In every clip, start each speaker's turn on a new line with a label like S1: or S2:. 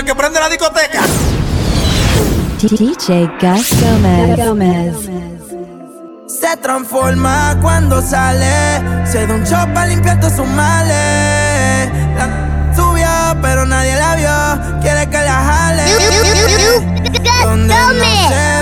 S1: el que prende la discoteca.
S2: DJ Gus Gomez.
S3: Se transforma cuando sale. Se da un chop para limpiar todos sus males. La subió, pero nadie la vio. Quiere que la jale. Donde no se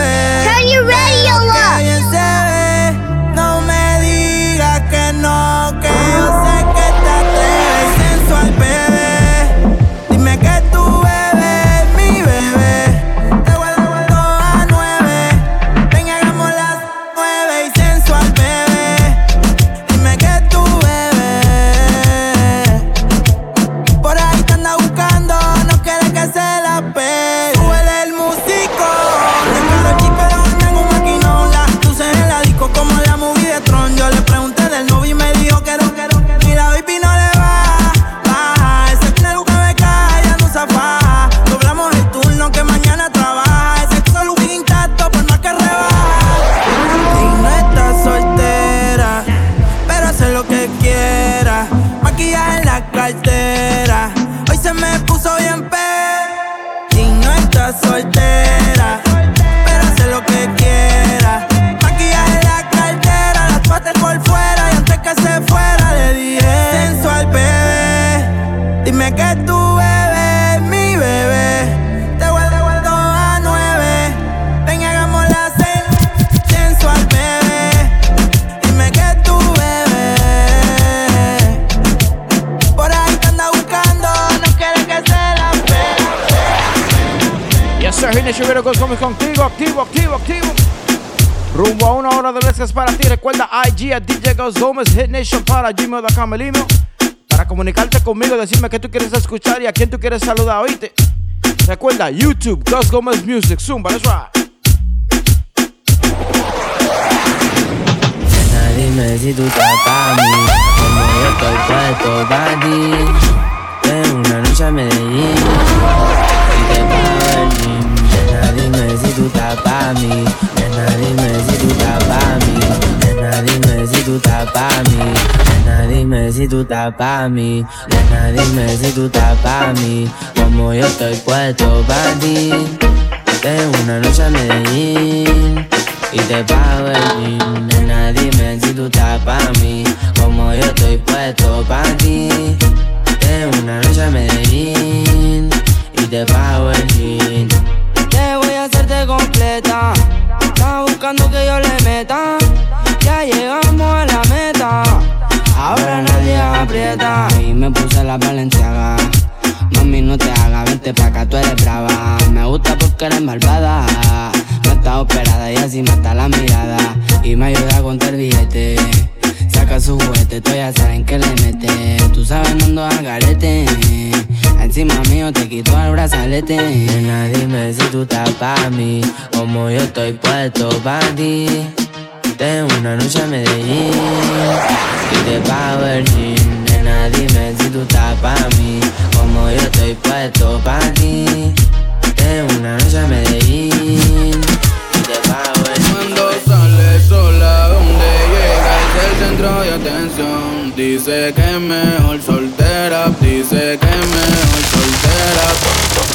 S4: Radio
S5: Goes Gomez contigo. Activo, activo, activo. Rumbo a una hora de veces para ti. Recuerda IG a DJ Gus Gómez, Hit Nation para gmail.com el email. Para comunicarte conmigo, decirme qué tú quieres escuchar y a quién tú quieres saludar, oíste. Recuerda YouTube, Gus Gómez Music, Zumba, that's right.
S6: Dime si tú estás pa' mí Como yo estoy puesto pa' ti Ven una noche a Medellín tú estás pa' mí Nena, dime si tú estás pa' mí Nena, dime si tú estás pa' mí Nena, dime si tú estás pa' mí Nena, dime si tú estás pa' mí Como yo estoy puesto pa' ti Ven una noche a Medellín y te pago el gym Nena, dime si tú estás pa' mí Como yo estoy puesto pa' ti Ten una noche a Medellín Y te pago el Te completa Estás buscando que yo le meta Ya llegamos a la meta Ahora nadie aprieta Y me puse la valenciaga Mami, no te hagas, vente pa' acá, tú eres brava. Me gusta porque eres malvada. No está operada y así mata la mirada. Y me ayuda a contar billete. Saca su juguete, tú ya saben que le mete. Tú sabes, no ando al garete. Encima mío te quito el brazalete. Nena, dime si tú estás pa' mí. Como yo estoy puesto pa' ti. Tengo una noche a Medellín y te. Nena, dime si tú estás pa' mí, como yo estoy puesto pa' ti. Tengo una noche a Medellín
S7: Dice que mejor soltera, dice que mejor soltera.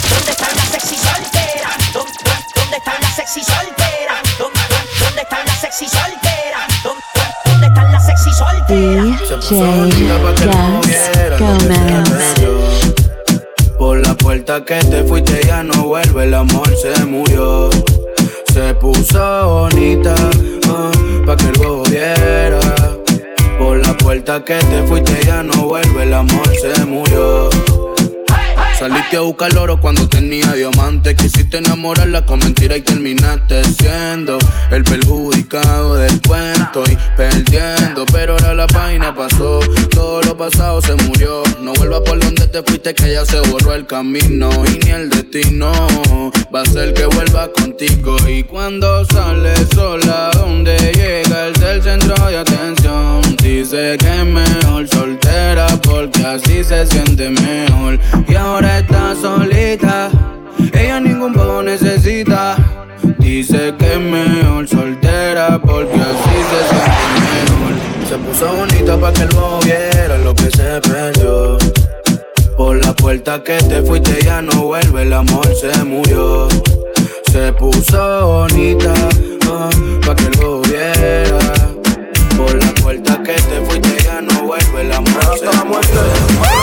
S8: ¿Dónde están las sexy solteras? ¿Dó- dó- ¿Dónde están las sexy solteras? ¿Dó- dó- ¿Dónde están las sexy solteras? ¿Dó- dó- ¿Dónde están las sexy solteras?
S2: DJ Gus Gomez.
S7: Por la puerta que te fuiste ya no vuelve, el amor se murió. Se puso bonita, ah, pa' que el bobo viera. Por la puerta que te fuiste ya no vuelve, el amor se murió. Saliste a buscar oro cuando tenía diamantes. Quisiste enamorarla con mentira y terminaste siendo el perjudicado del cuento y perdiendo. Pero ahora la página pasó, todo lo pasado se murió. No vuelvas por donde te fuiste, que ya se borró el camino. Y ni el destino va a ser que vuelva contigo. Y cuando sale sola, donde llega el del centro de atención. Dice que es mejor soltera porque así se siente mejor. Y ahora está solita, ella ningún poco necesita. Dice que es mejor soltera porque así se siente mejor. Se puso bonita para que bobo viera lo que se perdió. Por la
S9: puerta que te fuiste ya no vuelve, el amor se murió. Se puso bonita, ah, pa' que lo viera. Por la puerta que te fuiste ya no vuelve, el amor se murió.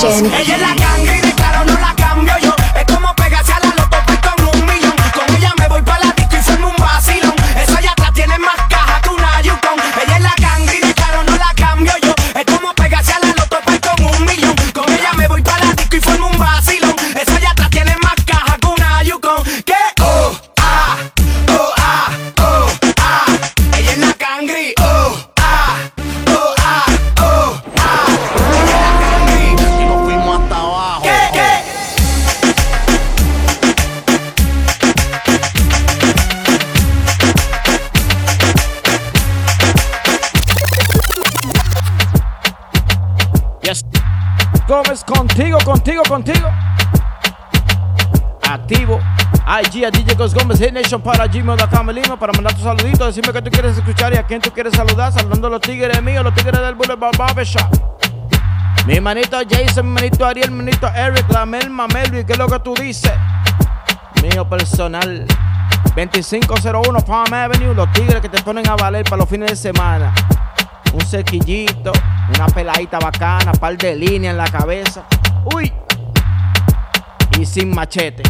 S5: Session. Contigo. Activo. IG a DJ Ghost Gómez, Hit Nation para gmail.com Lima para mandar tu saludito, decirme que tú quieres escuchar y a quién tú quieres saludar, saludando a los tigres míos, los tigres del Boulevard Barbershop. Mi hermanito Jason, mi hermanito Ariel, mi hermanito Eric, la Melma, Melvin, ¿qué es lo que tú dices? Mío personal. 2501 Palm Avenue, los tigres que te ponen a valer para los fines de semana. Un sequillito, una peladita bacana, par de líneas en la cabeza. Uy. Y sin machete.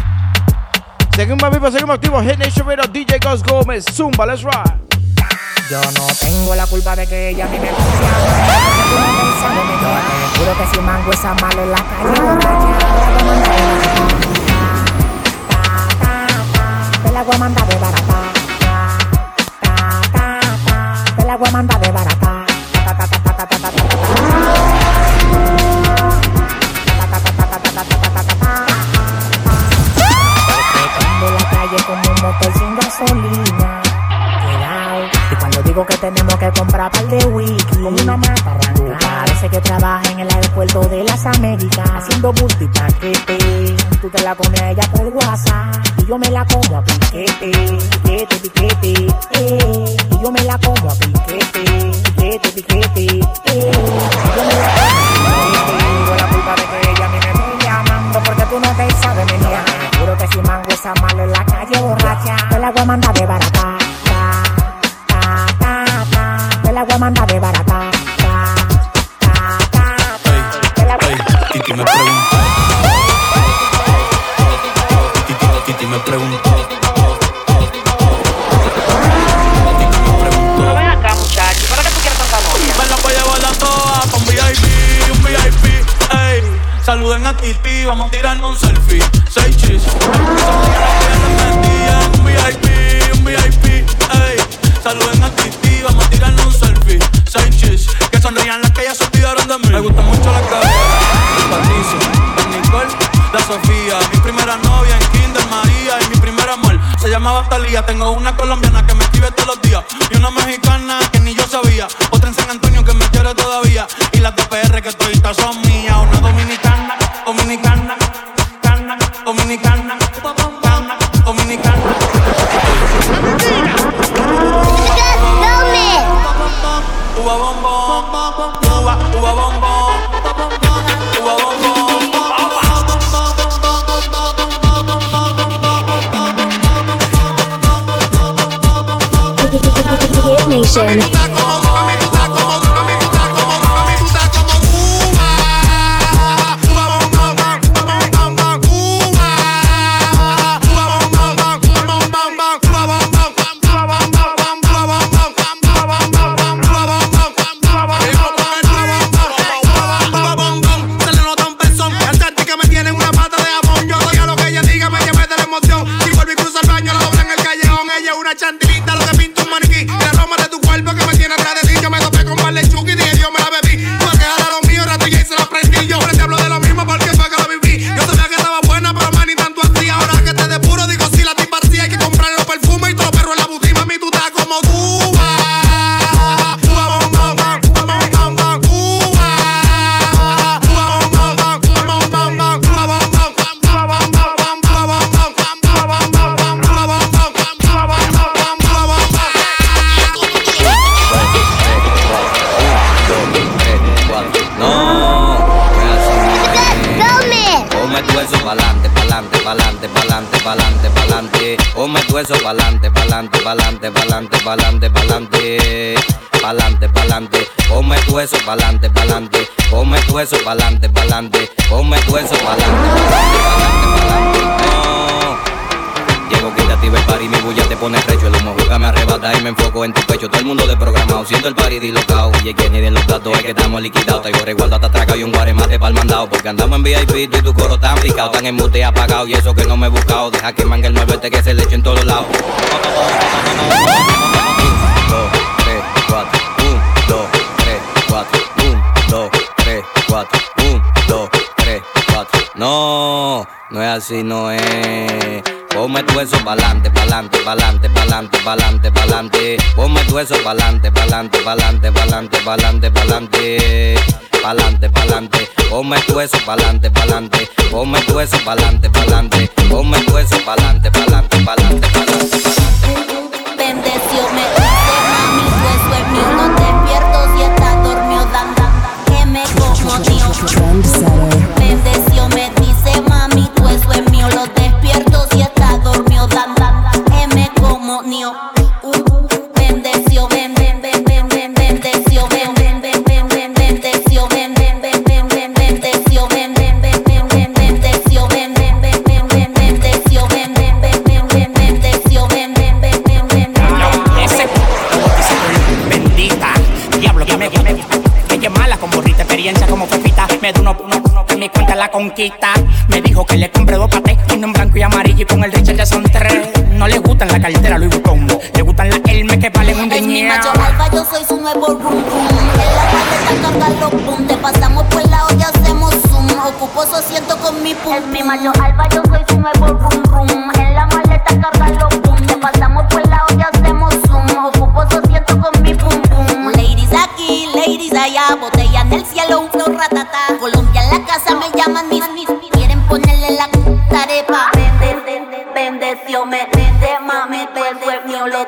S5: Seguimos vivos, seguimos activos. Hit Nation Radio, DJ Ghost Gómez, Zumba, let's ride.
S10: Yo no tengo la culpa de que ella a mí me. Yo te juro que si mango esa mala en la calle, Te la voy a mandar de barata. Te la voy a mandar de barata. Ta, que comprar par de wiki, como una mata arranca. Parece que trabaja en el aeropuerto de las Américas, haciendo bulto y paquete. Tú te la comes a ella por WhatsApp, y yo me la como a piquete, piquete, piquete, eh. Y yo me la como a piquete, piquete, piquete, eh. Y yo me la como a piquete. Tengo la culpa de que ella a mí me esté llamando porque tú no te sabes menear. Juro que si mango esa mala en la calle borracha, te la voy a mandar de barata.
S1: Vamos a tirarnos un selfie. Seis chis. Un VIP, un VIP, ey. Saluden a Titi, vamos a tirarnos un selfie. Seis chis. Que sonrían las que ya se olvidaron de mí. Me gusta mucho la cabeza. El Nicole, la Sofía. Mi primera novia en Kinder María y mi primer amor se llamaba Talía. Tengo una colombiana que me escribe todos los días y una mexicana Uva bombón.
S11: Nation.
S12: Y es que ni
S11: de los datos es que estamos liquidados. Traigo resguardo hasta y un guaremate pa'l mandado. Porque andamos en VIP y tu coro tan picado Tan en mute apagado y eso que no me he buscado. Deja que mangue el este que se le eche en todos lados. Un, dos, tres, cuatro. Un, dos, tres, cuatro. Un, dos, tres, cuatro Un, dos, tres, cuatro. No, no es así, no es Ponme tu eso pa'lante, pa'lante, pa'lante, pa'lante, pa'lante, pa'lante. Ponme tu eso pa'lante, pa'lante, pa'lante, pa'lante, pa'lante, pa'lante. Pa'lante, pa'lante. Ponme tu eso pa'lante, pa'lante. Ponme tu eso pa'lante, pa'lante. Ponme tu eso pa'lante, pa'lante, pa'lante, pa'lante.
S13: Bendeció, me dice mami, tu eso es mío. No despierto si estás dormido, dan, dan, dan, que me como. Bendeció, me Me
S8: da uno, uno, uno mi cuenta la conquista. Me dijo que le compré dos patés, uno en blanco y amarillo y con el Richard ya son tres. No le gustan la cartera Louis Vuitton, le gustan las Hermes que valen un
S13: Es mi
S8: riñón.
S13: macho alfa, yo soy su nuevo rum rum. En la maleta cargan los pum. Te pasamos por la olla, hacemos zoom. Ocupo su asiento con mi pum. Es mi macho alfa, yo soy su nuevo rum rum. En la maleta cargan los pum. Te pasamos por la olla, hacemos zoom. Ocupo su asiento con mi pum pum. Ladies aquí, ladies allá. Botella en el cielo, un flow. Colombia en la casa me llaman mis mis. Quieren ponerle la tarepa. Bendeció, me dice mami, tú eso es mío. Lo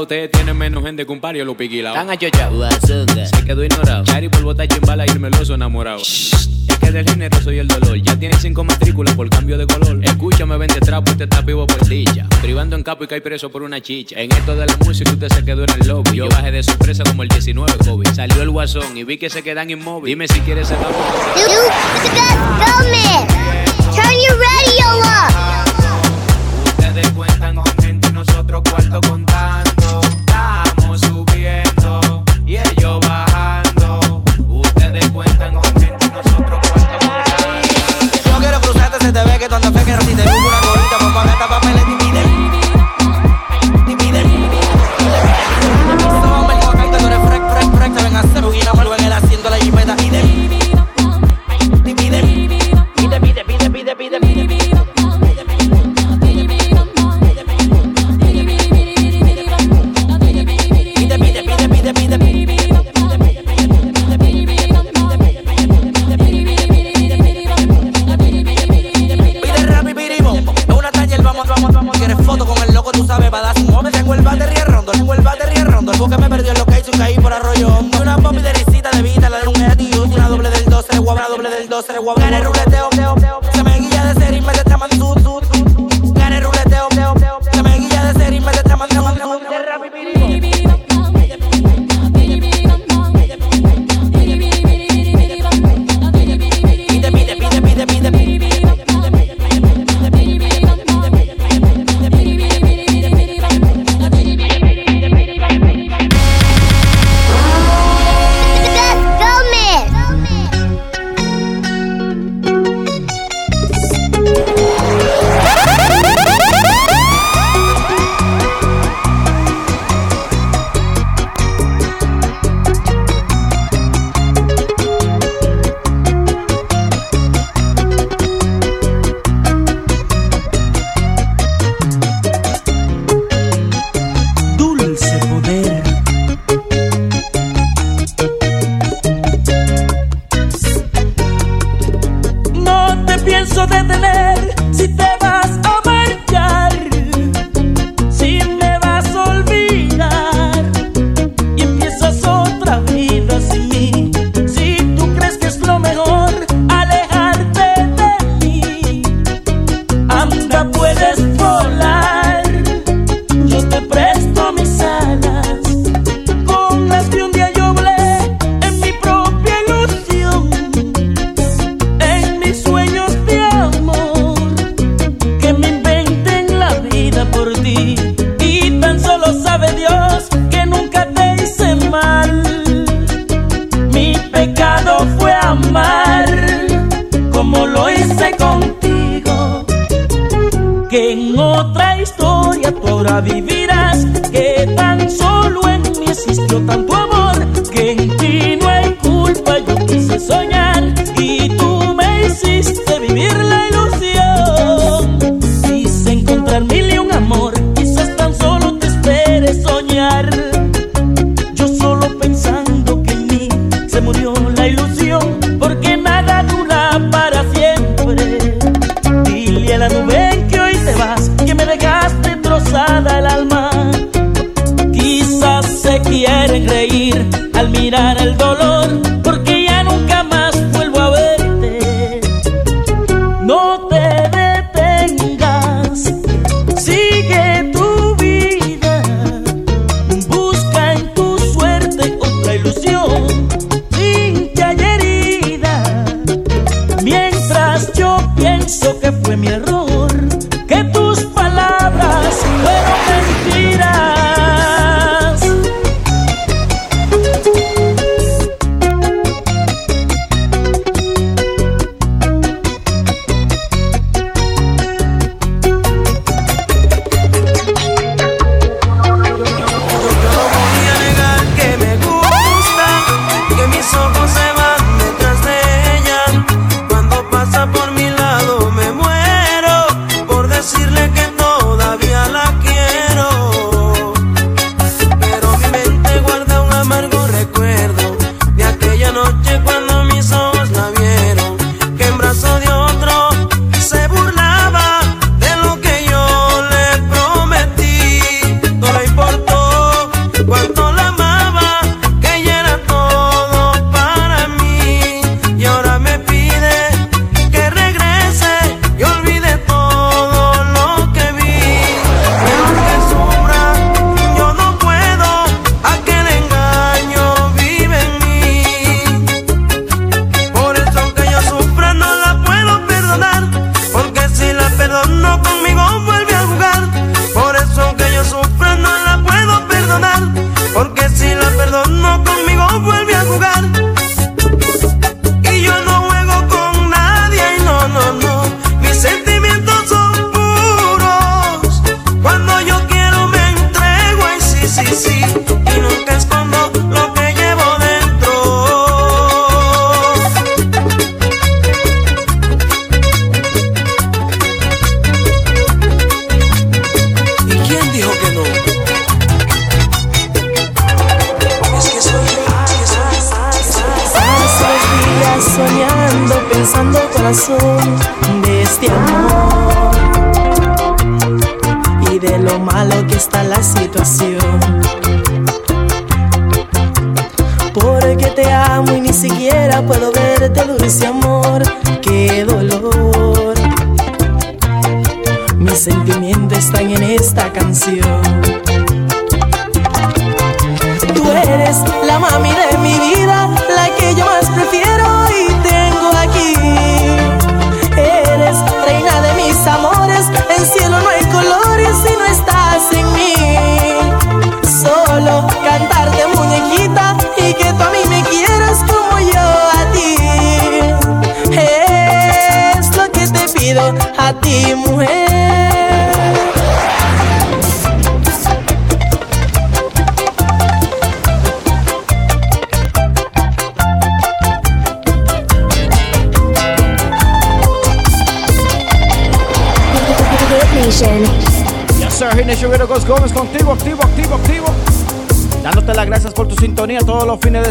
S14: ustedes tienen menos gente que un pario lo piquilao.
S6: Tan achochados,
S14: se quedó ignorado. Chari por botar chimbala y el enamorado. Es que del género soy el dolor. Ya tiene cinco matrículas por cambio de color. Escúchame, vende trapo, usted está vivo por dicha. Privando en capo y cae preso por una chicha. En esto de la música usted se quedó en el lobby. Yo bajé de sorpresa como el 19 COVID. Salió el guasón y vi que se quedan inmóviles. Dime si quieres ser
S15: Turn your radio up.
S14: Ustedes cuentan con gente y nosotros cuarto con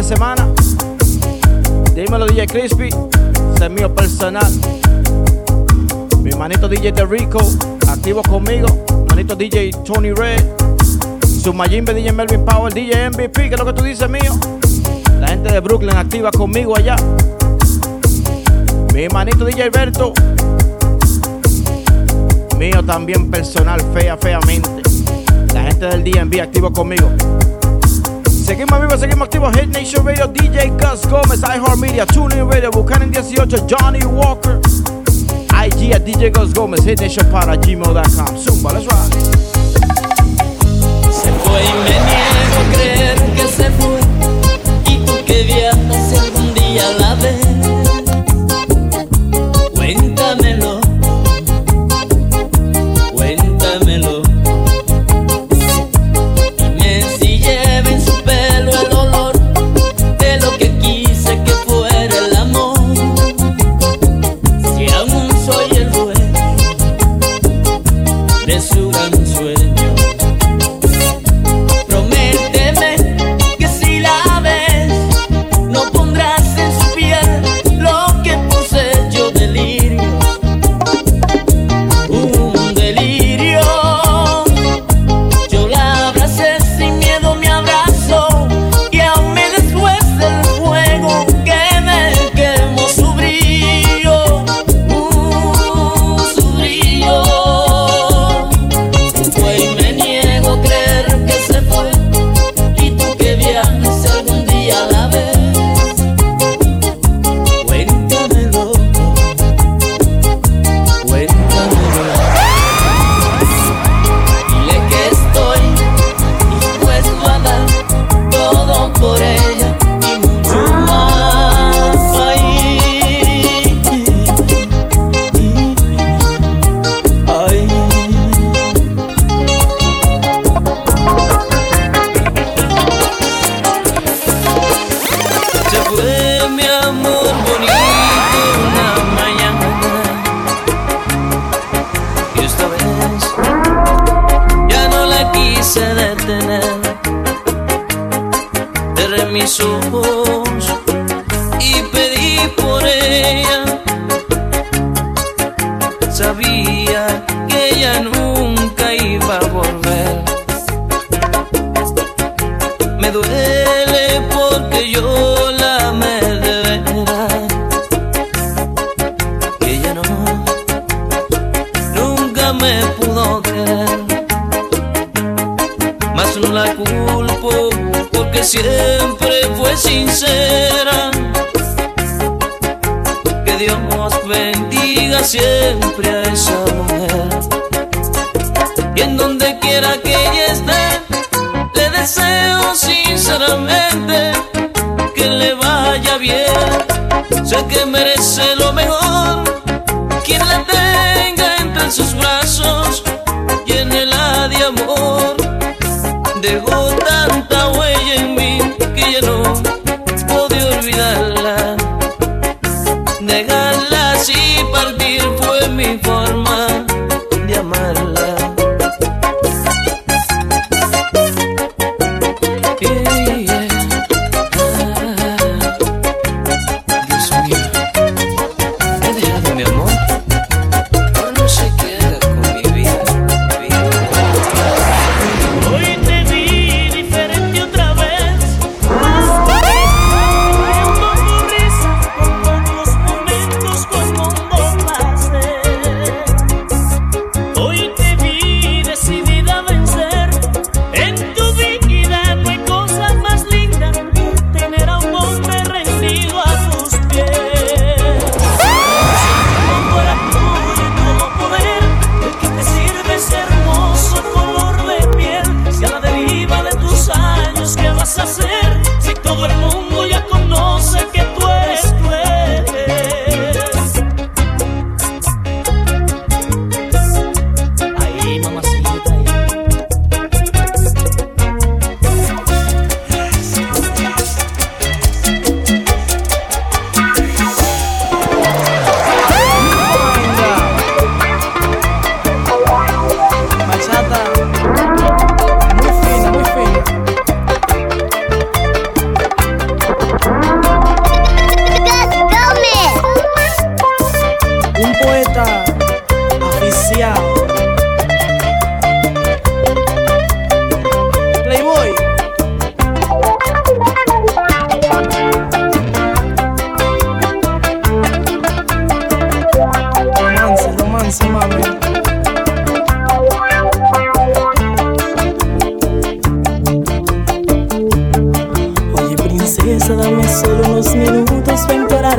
S5: semana. Dímelo DJ Crispy, ese es mío personal. Mi manito DJ de Rico, activo conmigo. Manito DJ Tony Red. Sumayimbe DJ Melvin Power, DJ MVP, que es lo que tú dices mío. La gente de Brooklyn activa conmigo allá. Mi manito DJ Alberto. Mío también personal, fea, feamente. La gente del DMV activo conmigo. Seguimos vivos, seguimos activos. Hit Nation Radio, DJ Gus Gomez, Gómez, iHeartMedia, TuneIn Radio, Buchanan 18, Johnny Walker. IG at DJ Gus Gómez, Hit Nation para gmail.com. Zumba, let's ride.
S9: Se fue y me niego a creer que se fue. Y que viajas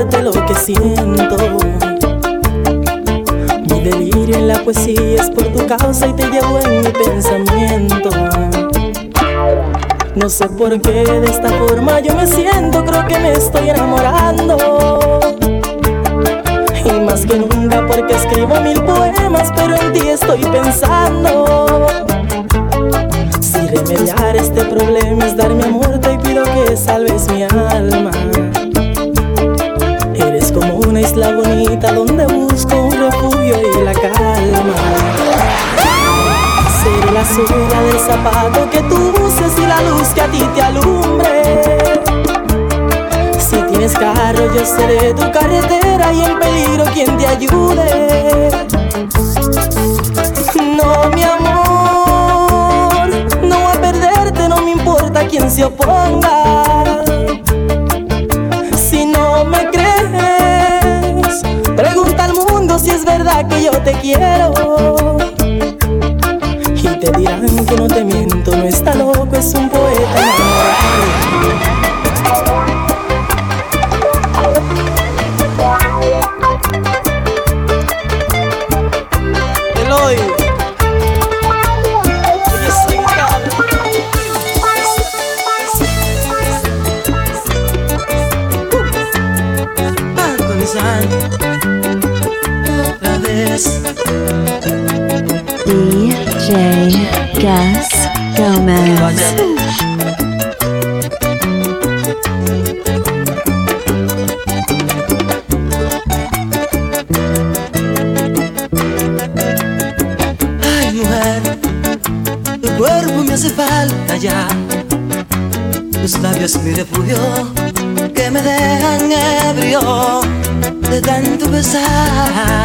S16: implorarte lo que siento. Mi delirio en la poesía es por tu causa y te llevo en mi pensamiento. No sé por qué de esta forma yo me siento, creo que me estoy enamorando. Y más que nunca porque escribo mil poemas, pero en ti estoy pensando. Si remediar este problema es dar mi amor, te pido que salves mi alma. Una isla bonita donde busco un refugio y la calma. Seré la suela del zapato que tú uses y la luz que a ti te alumbre. Si tienes carro, yo seré tu carretera y en peligro quien te ayude. No, mi amor, no voy a perderte, no me importa quién se oponga. Si es verdad que yo te quiero. Y te dirán que no te miento, no está loco, es un poeta
S2: DJ Gus Gomez.
S6: Ay, mujer, tu cuerpo me hace falta ya. Tus labios mi refugio, que me dejan ebrio de tanto besar.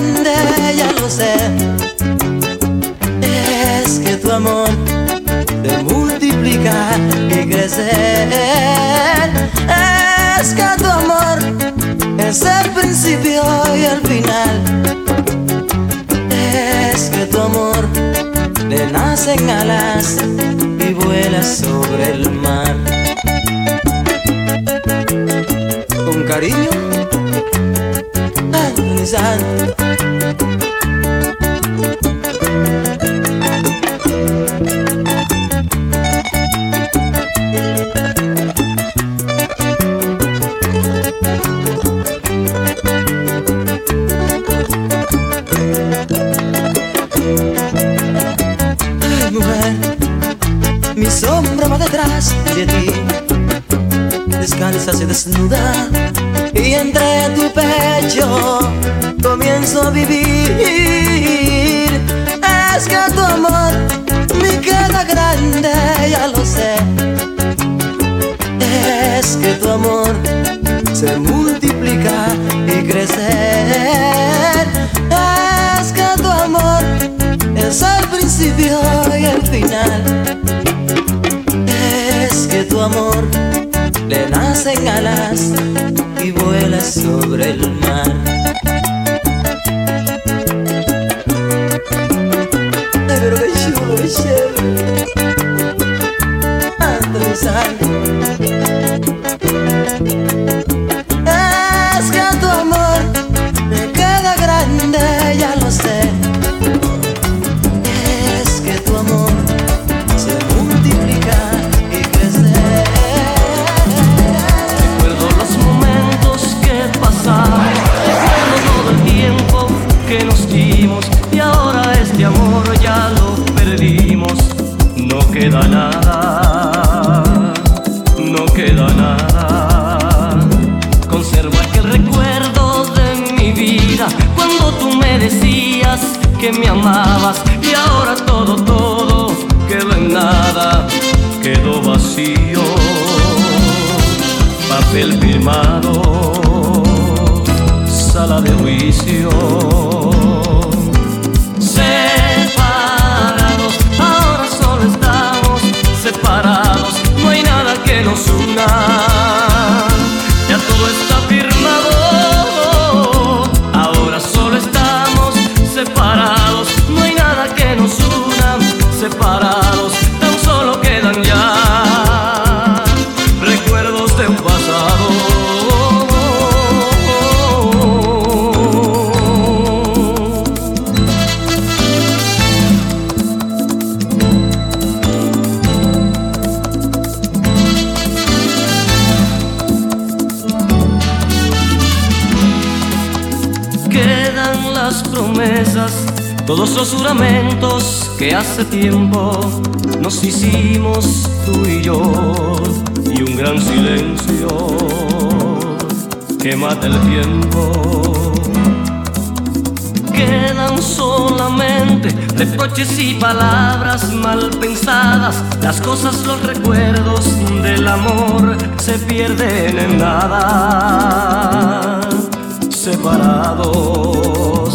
S6: Grande, ya lo sé. Es que tu amor te multiplica y crecer. Es que tu amor es el principio y el final. Es que tu amor le nacen alas y vuela sobre el mar. Con cariño, Anthony Santos. Alas y vuela sobre el mar.
S9: Tiempo nos hicimos tú y yo, y un gran silencio que mata el tiempo. Quedan solamente reproches y palabras mal pensadas. Las cosas, los recuerdos del amor se pierden en nada. Separados,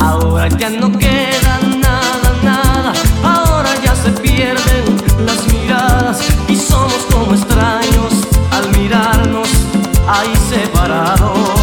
S9: ahora ya no ahí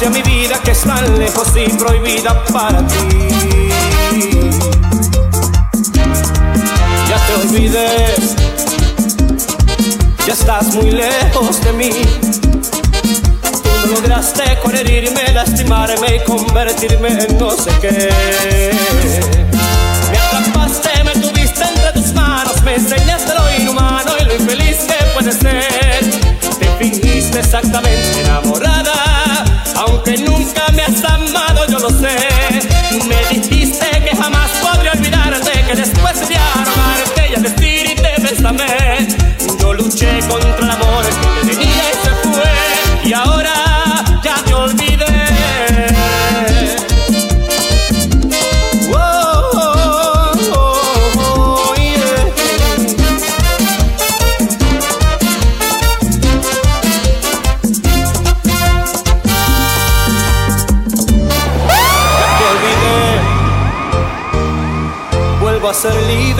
S17: hacia mi vida que es tan lejos y prohibida para ti. Ya te olvidé. Ya estás muy lejos de mí. Tú no lograste con herirme, lastimarme y convertirme en no sé qué. Me atrapaste, me tuviste entre tus manos, me enseñaste lo inhumano y lo infeliz que puede ser. Te fingiste exactamente enamorada, aunque nunca me has amado, yo lo sé. Me dijiste que jamás podría olvidarte, que después sería robarte y al vestir y te besame. Yo luché contra el amor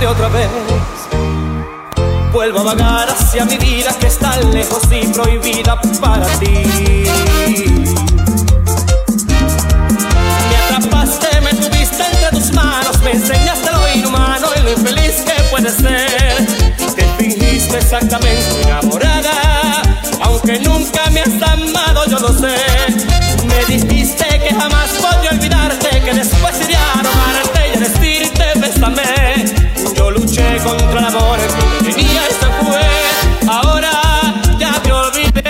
S17: otra vez. Vuelvo a vagar hacia mi vida que está lejos y prohibida para ti. Me atrapaste, me tuviste entre tus manos, me enseñaste lo inhumano y lo infeliz que puede ser. Te fingiste exactamente enamorada, aunque nunca me has amado, yo lo sé. Me dijiste que jamás podría olvidarte, que después iría amor que tenía se fue. Ahora ya te olvidé.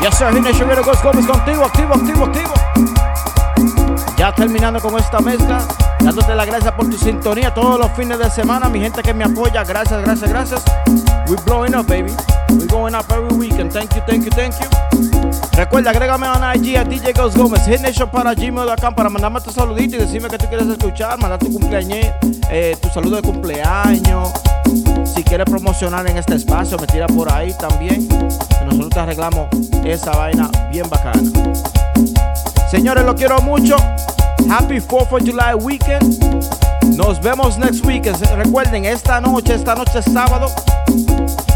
S5: Yes. Hit Nation Radio Ghost Gómez contigo, activo, activo, activo. Ya Ya terminando con esta mezcla, dándote las gracias por tu sintonía todos los fines de semana, mi gente que me apoya, gracias, gracias, gracias. We're blowing up, baby. We're going up every weekend. Thank you, thank you, thank you. Recuerda, agrégame a IG a DJ Ghost Gómez, Hitnation para gmail.com para mandarme tu saludito y decirme que tú quieres escuchar, mandar tu cumpleaños, eh, tu saludo de cumpleaños. Si quieres promocionar en este espacio, me tira por ahí también. Nosotros te arreglamos esa vaina bien bacana. Señores, lo quiero mucho. Happy 4th of July weekend. Nos vemos next week. Recuerden, esta noche, esta noche sábado,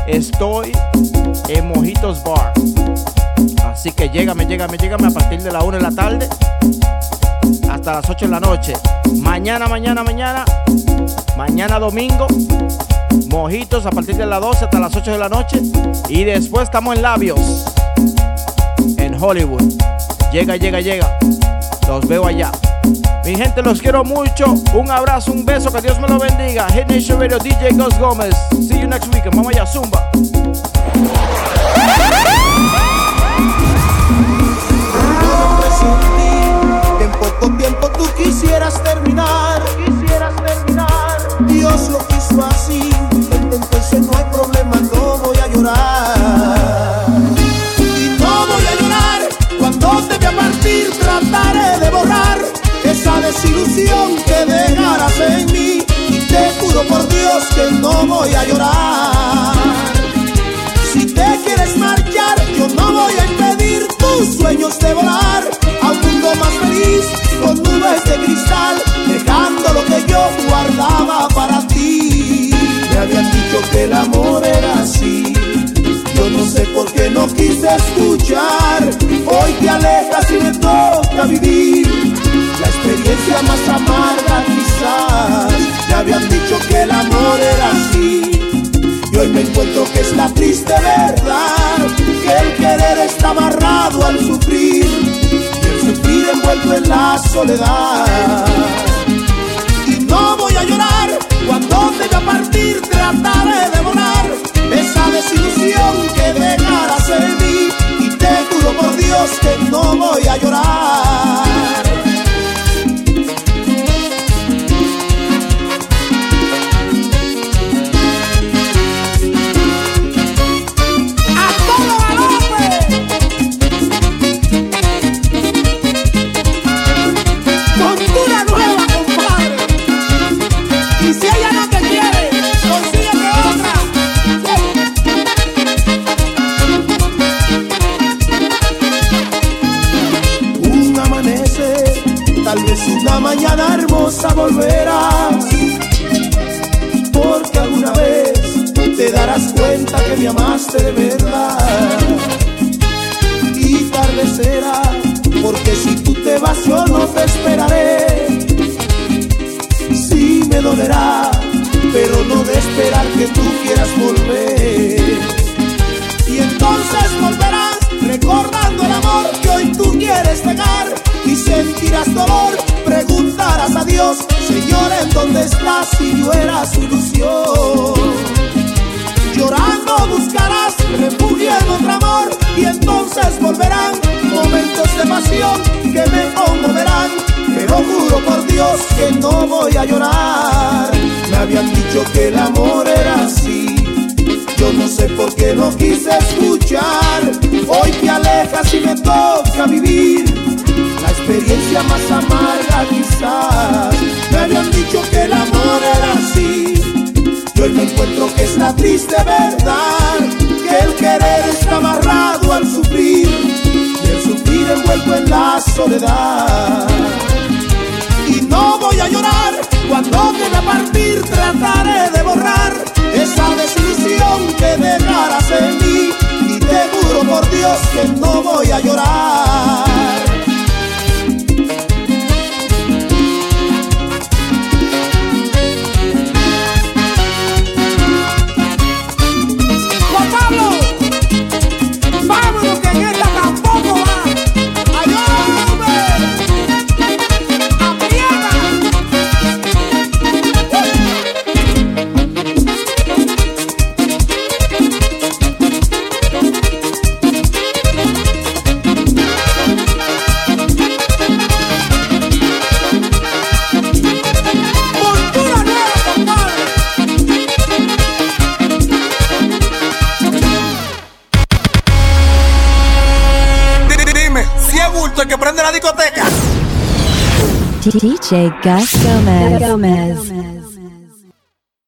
S5: estoy en Mojitos Bar. Así que llégame, llégame, llégame a partir de la 1 de la tarde hasta las 8 de la noche. Mañana, mañana, mañana, mañana domingo, mojitos a partir de las 12 hasta las 8 de la noche. Y después estamos en Labios, en Hollywood. Llega, llega, llega. Los veo allá. Mi gente, los quiero mucho. Un abrazo, un beso. Que Dios me lo bendiga. Hit Nation Radio, DJ Ghost Gómez. See you next weekend. Vamos allá, Zumba.
S18: que en poco tiempo tú quisieras terminar. Quisieras terminar. Dios lo quiso así. Por Dios que no voy a llorar. Si te quieres marchar, yo no voy a impedir tus sueños de volar a un mundo más feliz con nubes de cristal, dejando lo que yo guardaba para ti. Me habían dicho que el amor era así. Yo no sé por qué no quise escuchar. Hoy te alejas y me toca vivir la experiencia más amarga quizás. Me habían dicho que el amor era así. Y hoy me encuentro que es la triste verdad Que el querer está amarrado al sufrir Y el sufrir envuelto en la soledad. Y no voy a llorar cuando vea partir Trataré de volar esa desilusión que dejarás en mí. Y te juro por Dios que no voy a llorar voy a llorar. Me habían dicho que el amor era así. Yo no sé por qué no quise escuchar. Hoy te alejas y me toca vivir la experiencia más amarga quizás. Me habían dicho que el amor era así. Y hoy me encuentro que es la triste verdad que el querer está amarrado al sufrir y el sufrir envuelto en la soledad. Y no voy a llorar cuando vea partir, trataré de borrar esa desilusión que dejarás en mí. Y te juro por Dios que no voy a llorar.
S2: DJ Gus Gomez.